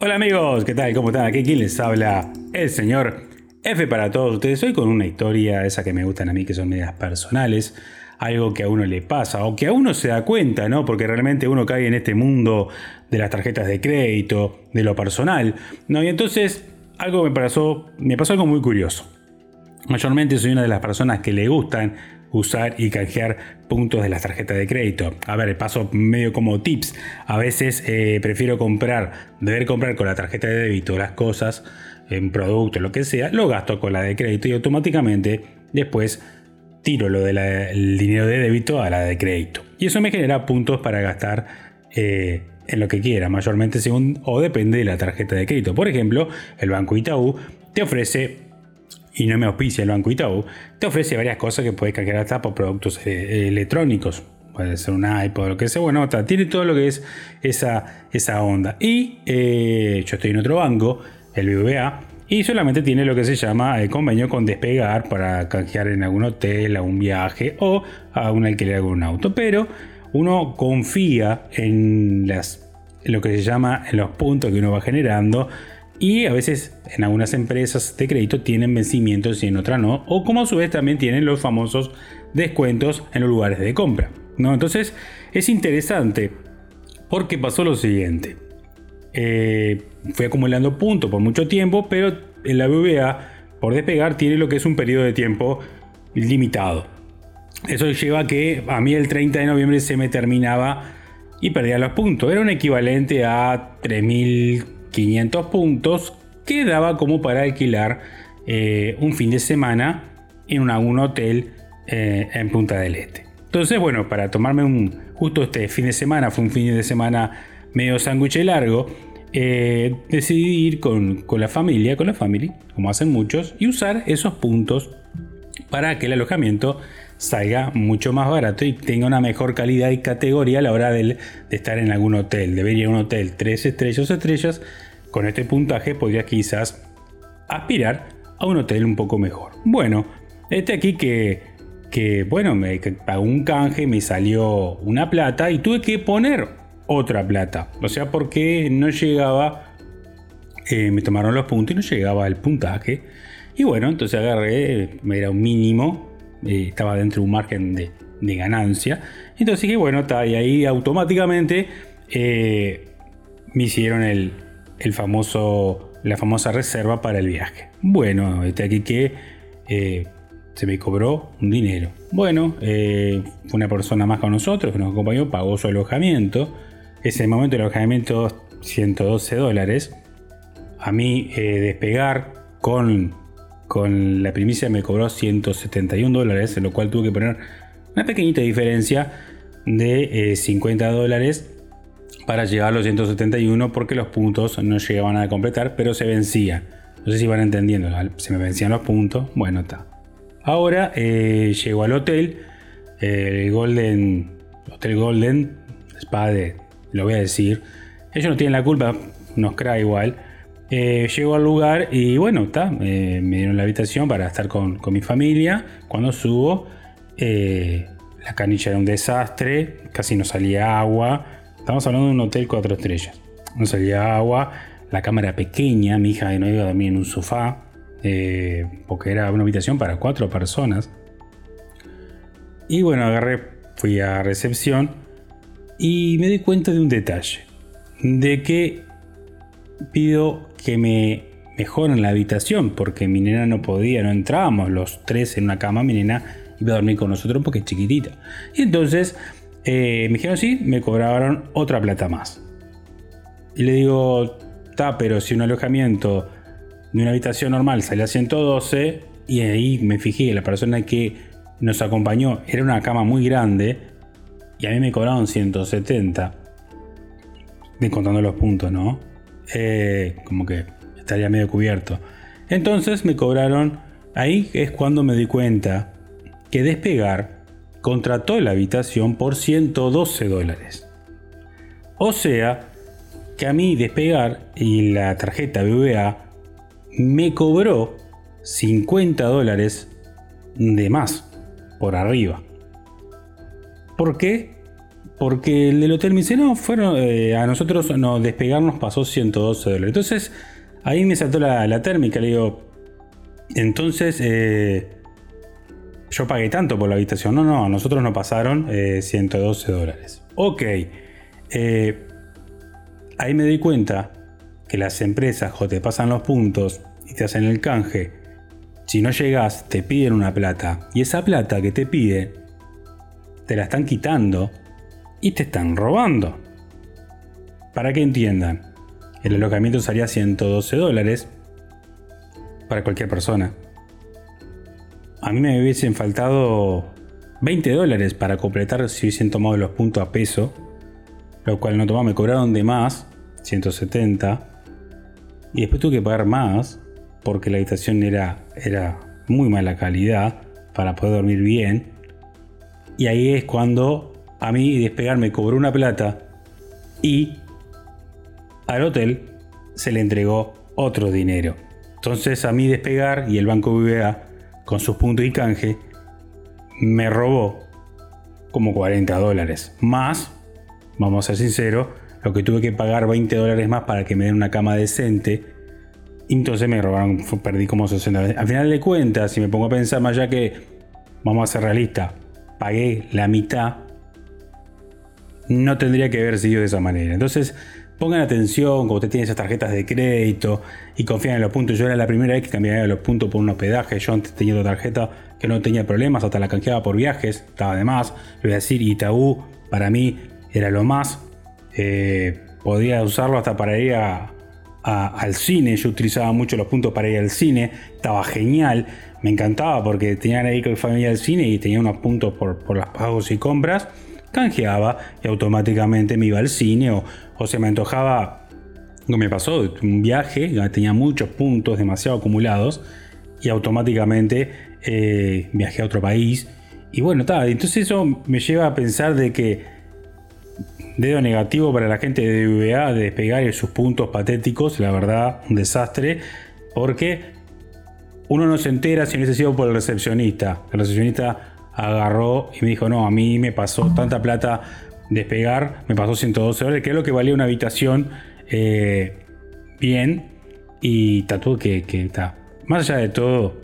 Hola amigos, ¿qué tal? ¿Cómo están? Aquí quien les habla el señor F para todos ustedes. Hoy con una historia, esa que me gustan a mí, que son medidas personales, algo que a uno le pasa o que a uno se da cuenta, ¿no? Porque realmente uno cae en este mundo de las tarjetas de crédito, de lo personal, ¿no? Y entonces algo me pasó, me pasó algo muy curioso. Mayormente soy una de las personas que le gustan usar y canjear puntos de las tarjetas de crédito. A ver, paso medio como tips. A veces eh, prefiero comprar, deber comprar con la tarjeta de débito las cosas, en producto, lo que sea, lo gasto con la de crédito y automáticamente después tiro lo del dinero de débito a la de crédito. Y eso me genera puntos para gastar eh, en lo que quiera, mayormente según o depende de la tarjeta de crédito. Por ejemplo, el Banco Itaú te ofrece y no me auspicia el Banco Itaú, te ofrece varias cosas que puedes canjear hasta por productos eh, electrónicos. Puede ser un iPod, lo que sea. Bueno, tiene todo lo que es esa, esa onda. Y eh, yo estoy en otro banco, el BBVA, y solamente tiene lo que se llama el convenio con despegar para canjear en algún hotel, a un viaje o a un alquiler de algún auto. Pero uno confía en las, lo que se llama en los puntos que uno va generando y a veces en algunas empresas de crédito tienen vencimientos y en otras no. O como a su vez también tienen los famosos descuentos en los lugares de compra. ¿no? Entonces es interesante porque pasó lo siguiente. Eh, fui acumulando puntos por mucho tiempo, pero en la BBA por despegar tiene lo que es un periodo de tiempo limitado. Eso lleva a que a mí el 30 de noviembre se me terminaba y perdía los puntos. Era un equivalente a 3000 500 puntos que daba como para alquilar eh, un fin de semana en un hotel eh, en Punta del Este. Entonces, bueno, para tomarme un justo este fin de semana, fue un fin de semana medio sándwich largo, eh, decidí ir con, con, la familia, con la familia, como hacen muchos, y usar esos puntos para que el alojamiento salga mucho más barato y tenga una mejor calidad y categoría a la hora de, estar en algún hotel. Debería un hotel 3 estrellas estrellas. Con este puntaje podría quizás aspirar a un hotel un poco mejor. Bueno, este aquí que, que bueno, me pagó un canje, me salió una plata y tuve que poner otra plata. O sea, porque no llegaba, eh, me tomaron los puntos y no llegaba el puntaje. Y bueno, entonces agarré, era un mínimo eh, estaba dentro de un margen de, ganancia. Entonces dije, bueno, está, y ahí automáticamente eh, me hicieron el, famoso, la famosa reserva para el viaje. Bueno, este aquí que eh, se me cobró un dinero. Bueno, fue una persona más con nosotros que nos acompañó, pagó su alojamiento. Ese momento el alojamiento 112 dólares. A mí despegar con con la primicia me cobró 171 dólares, en lo cual tuve que poner una pequeñita diferencia de 50 eh, dólares para llegar a los 171 porque los puntos no llegaban a completar, pero se vencía. No sé si van entendiendo, se me vencían los puntos. Bueno, está. Ahora eh, llego al hotel, el Golden, Hotel Golden, Spade, lo voy a decir. Ellos no tienen la culpa, nos crea igual. Eh, llego al lugar y bueno, está, me dieron la habitación para estar con, mi familia. Cuando subo, eh, la canilla era un desastre, casi no salía agua. Estamos hablando de un hotel cuatro estrellas. No salía agua, la cama era pequeña, mi hija no iba a dormir en un sofá, porque era una habitación para cuatro personas. Y bueno, agarré, fui a recepción y me di cuenta de un detalle. De que pido que me mejoren la habitación porque mi nena no podía, no entrábamos los tres en una cama, mi nena iba a dormir con nosotros porque es chiquitita. Y entonces eh, me dijeron sí, me cobraron otra plata más. Y le digo, está, pero si un alojamiento de una habitación normal sale a 112, y ahí me fijé la persona que nos acompañó era una cama muy grande, y a mí me cobraron 170, contando los puntos, ¿no? Eh, como que estaría medio cubierto. Entonces me cobraron, ahí es cuando me di cuenta que Despegar contrató la habitación por 112 dólares. O sea, que a mí Despegar y la tarjeta BBA me cobró 50 dólares de más por arriba. ¿Por qué? Porque el del hotel me dice, no, fueron, eh, a nosotros no, despegarnos pasó 112 dólares. Entonces, ahí me saltó la, térmica, le digo, entonces, eh, yo pagué tanto por la habitación. No, no, a nosotros nos pasaron 112 dólares. Ok, ahí me doy cuenta que las empresas o te pasan los puntos y te hacen el canje. Si no llegas, te piden una plata. Y esa plata que te pide, te la están quitando y te están robando. Para que entiendan, el alojamiento salía 112 dólares para cualquier persona. A mí me hubiesen faltado 20 dólares para completar si hubiesen tomado los puntos a peso, lo cual no tomaba, me cobraron de más, 170, y después tuve que pagar más porque la habitación era, era muy mala calidad para poder dormir bien. Y ahí es cuando a mí despegar me cobró una plata y al hotel se le entregó otro dinero. Entonces a mí despegar y el banco BBA con sus puntos y canje me robó como 40 dólares. Más, vamos a ser sinceros, lo que tuve que pagar 20 dólares más para que me den una cama decente. entonces me robaron, perdí como 60 Al final de cuentas, si me pongo a pensar más allá que, vamos a ser realistas, pagué la mitad, no tendría que haber sido de esa manera. Entonces, pongan atención cuando usted tiene esas tarjetas de crédito y confían en los puntos. Yo era la primera vez que cambiaba los puntos por un hospedaje. Yo antes tenía otra tarjeta que no tenía problemas, hasta la canjeaba por viajes, estaba de más. Le voy a decir, Itaú para mí era lo más. Eh, podía usarlo hasta para ir al cine. Yo utilizaba mucho los puntos para ir al cine. Estaba genial. Me encantaba porque tenía ahí con mi familia al cine y tenía unos puntos por, por los pagos y compras. Canjeaba y automáticamente me iba al cine o, o se me antojaba. Me pasó un viaje, tenía muchos puntos demasiado acumulados y automáticamente eh, viajé a otro país. Y bueno, tal, entonces eso me lleva a pensar de que Dedo negativo para la gente de VA de despegar sus puntos patéticos, la verdad, un desastre, porque uno no se entera si hubiese sido por el recepcionista. El recepcionista agarró y me dijo, no, a mí me pasó tanta plata despegar, me pasó 112 dólares, que es lo que valía una habitación eh, bien, y tatuó que, que está. Más allá de todo,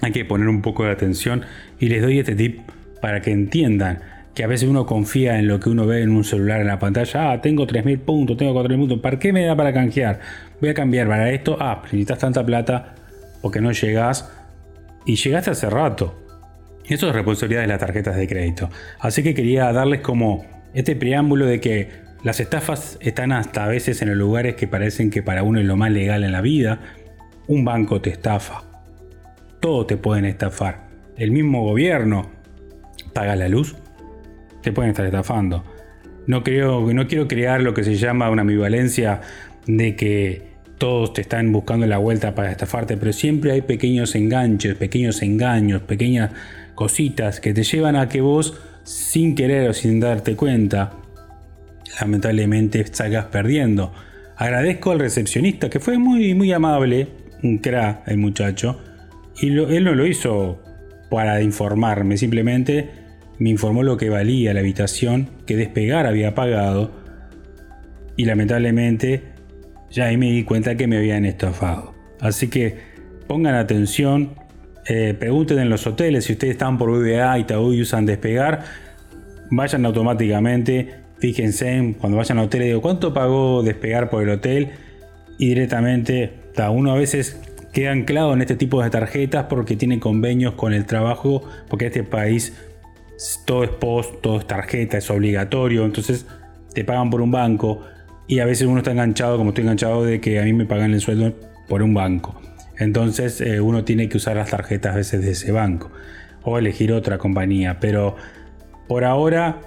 hay que poner un poco de atención y les doy este tip para que entiendan que a veces uno confía en lo que uno ve en un celular en la pantalla. Ah, tengo 3.000 puntos, tengo 4.000 puntos. ¿Para qué me da para canjear? Voy a cambiar para esto. Ah, necesitas tanta plata porque no llegas. Y llegaste hace rato. Eso es responsabilidad de las tarjetas de crédito. Así que quería darles como este preámbulo de que las estafas están hasta a veces en los lugares que parecen que para uno es lo más legal en la vida. Un banco te estafa. Todos te pueden estafar. El mismo gobierno paga la luz, te pueden estar estafando. No, creo, no quiero crear lo que se llama una ambivalencia de que todos te están buscando la vuelta para estafarte, pero siempre hay pequeños enganches, pequeños engaños, pequeñas cositas que te llevan a que vos, sin querer o sin darte cuenta, lamentablemente salgas perdiendo. Agradezco al recepcionista que fue muy, muy amable, un cra el muchacho, y él no lo hizo para informarme, simplemente me informó lo que valía la habitación que Despegar había pagado y lamentablemente ya ahí me di cuenta que me habían estafado. Así que pongan atención, eh, pregunten en los hoteles si ustedes están por BBA, Itaú y usan Despegar, vayan automáticamente, fíjense cuando vayan al hotel, digo, ¿cuánto pagó Despegar por el hotel? Y directamente, uno a veces queda anclado en este tipo de tarjetas porque tiene convenios con el trabajo, porque este país todo es post, todo es tarjeta, es obligatorio, entonces te pagan por un banco y a veces uno está enganchado, como estoy enganchado, de que a mí me pagan el sueldo por un banco. Entonces eh, uno tiene que usar las tarjetas a veces de ese banco o elegir otra compañía, pero por ahora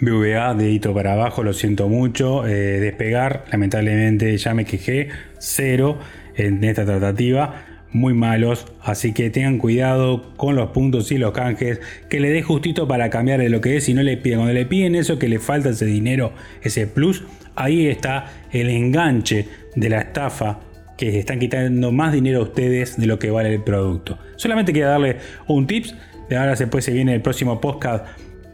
BVA, dedito para abajo, lo siento mucho. Eh, despegar, lamentablemente ya me quejé, cero en esta tratativa muy malos, así que tengan cuidado con los puntos y los canjes, que le dé justito para cambiar de lo que es y no le piden, cuando le piden eso que le falta ese dinero, ese plus, ahí está el enganche de la estafa que están quitando más dinero a ustedes de lo que vale el producto. Solamente quería darle un tips, de ahora después se viene el próximo podcast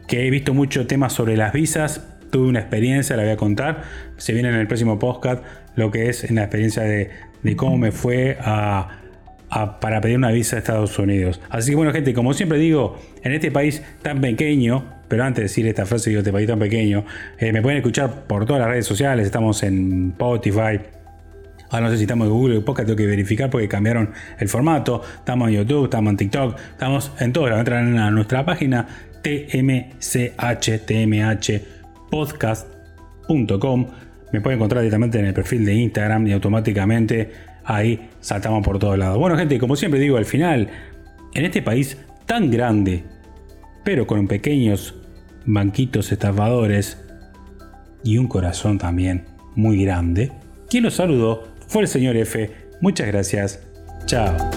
que he visto mucho temas sobre las visas. Tuve una experiencia, la voy a contar. Se viene en el próximo podcast lo que es en la experiencia de, cómo me fue para pedir una visa a Estados Unidos. Así que bueno, gente, como siempre digo, en este país tan pequeño, pero antes de decir esta frase, digo, este país tan pequeño, eh, me pueden escuchar por todas las redes sociales. Estamos en Spotify, Ahora no sé si estamos en Google Podcast, tengo que verificar porque cambiaron el formato. Estamos en YouTube, estamos en TikTok, estamos en todo. Entran a nuestra página tmchtmhpodcast.com. Me pueden encontrar directamente en el perfil de Instagram y automáticamente ahí saltamos por todos lados. Bueno, gente, como siempre digo, al final, en este país tan grande, pero con pequeños banquitos estafadores y un corazón también muy grande, quien los saludó fue el señor F. Muchas gracias. Chao.